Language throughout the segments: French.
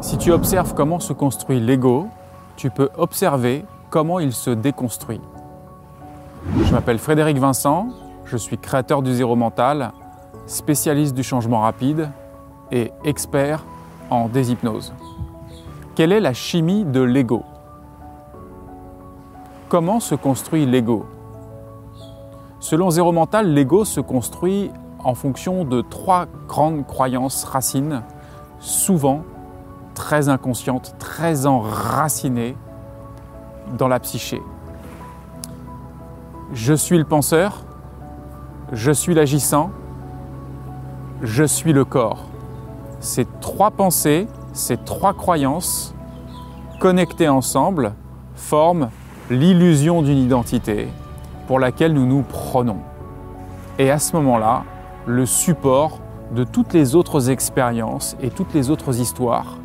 Si tu observes comment se construit l'ego, tu peux observer comment il se déconstruit. Je m'appelle Frédéric Vincent, je suis créateur du zéro mental, spécialiste du changement rapide et expert en déshypnose. Quelle est la chimie de l'ego? Comment se construit l'ego? Selon Zéro Mental, l'ego se construit en fonction de trois grandes croyances racines, souvent très inconscientes, très enracinées dans la psyché. Je suis le penseur, je suis l'agissant, je suis le corps. Ces trois pensées, ces trois croyances, connectées ensemble, forment l'illusion d'une identité pour laquelle nous nous prenons. Et à ce moment-là, le support de toutes les autres expériences et toutes les autres histoires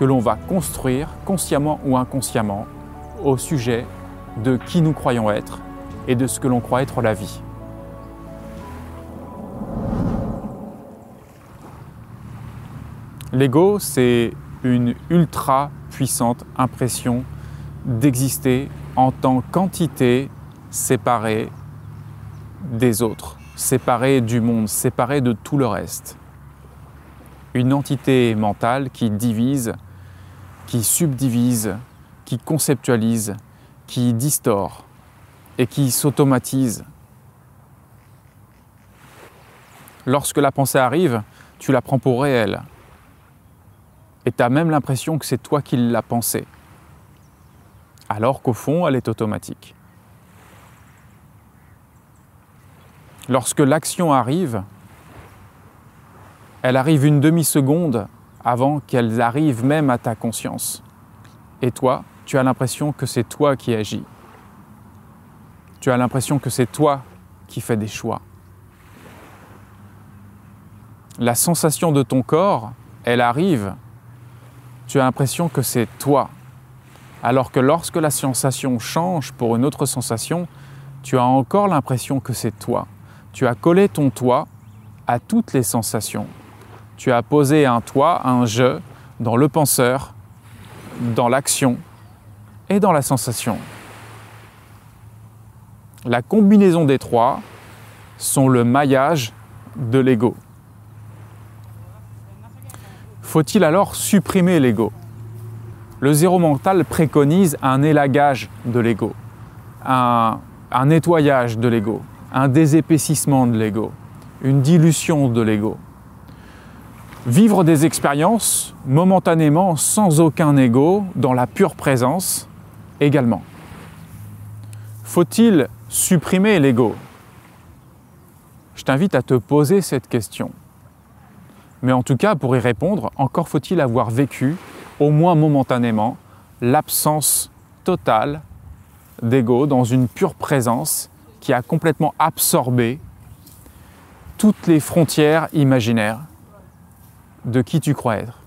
que l'on va construire consciemment ou inconsciemment au sujet de qui nous croyons être et de ce que l'on croit être la vie. L'ego, c'est une ultra puissante impression d'exister en tant qu'entité séparé des autres, séparé du monde, séparé de tout le reste. Une entité mentale qui divise, qui subdivise, qui conceptualise, qui distord et qui s'automatise. Lorsque la pensée arrive, tu la prends pour réelle. Et tu as même l'impression que c'est toi qui l'as pensée. Alors qu'au fond, elle est automatique. Lorsque l'action arrive, elle arrive une demi-seconde avant qu'elle arrive même à ta conscience. Et toi, tu as l'impression que c'est toi qui agis. Tu as l'impression que c'est toi qui fais des choix. La sensation de ton corps, elle arrive. Tu as l'impression que c'est toi. Alors que lorsque la sensation change pour une autre sensation, tu as encore l'impression que c'est toi. Tu as collé ton toit à toutes les sensations. Tu as posé un toit, un je, dans le penseur, dans l'action et dans la sensation. La combinaison des trois sont le maillage de l'ego. Faut-il alors supprimer l'ego? Le zéro mental préconise un élagage de l'ego, un, un nettoyage de l'ego, un désépaississement de l'ego, une dilution de l'ego. Vivre des expériences momentanément sans aucun ego, dans la pure présence également. Faut-il supprimer l'ego? Je t'invite à te poser cette question. Mais en tout cas, pour y répondre, encore faut-il avoir vécu, au moins momentanément, l'absence totale d'ego dans une pure présence qui a complètement absorbé toutes les frontières imaginaires de qui tu crois être.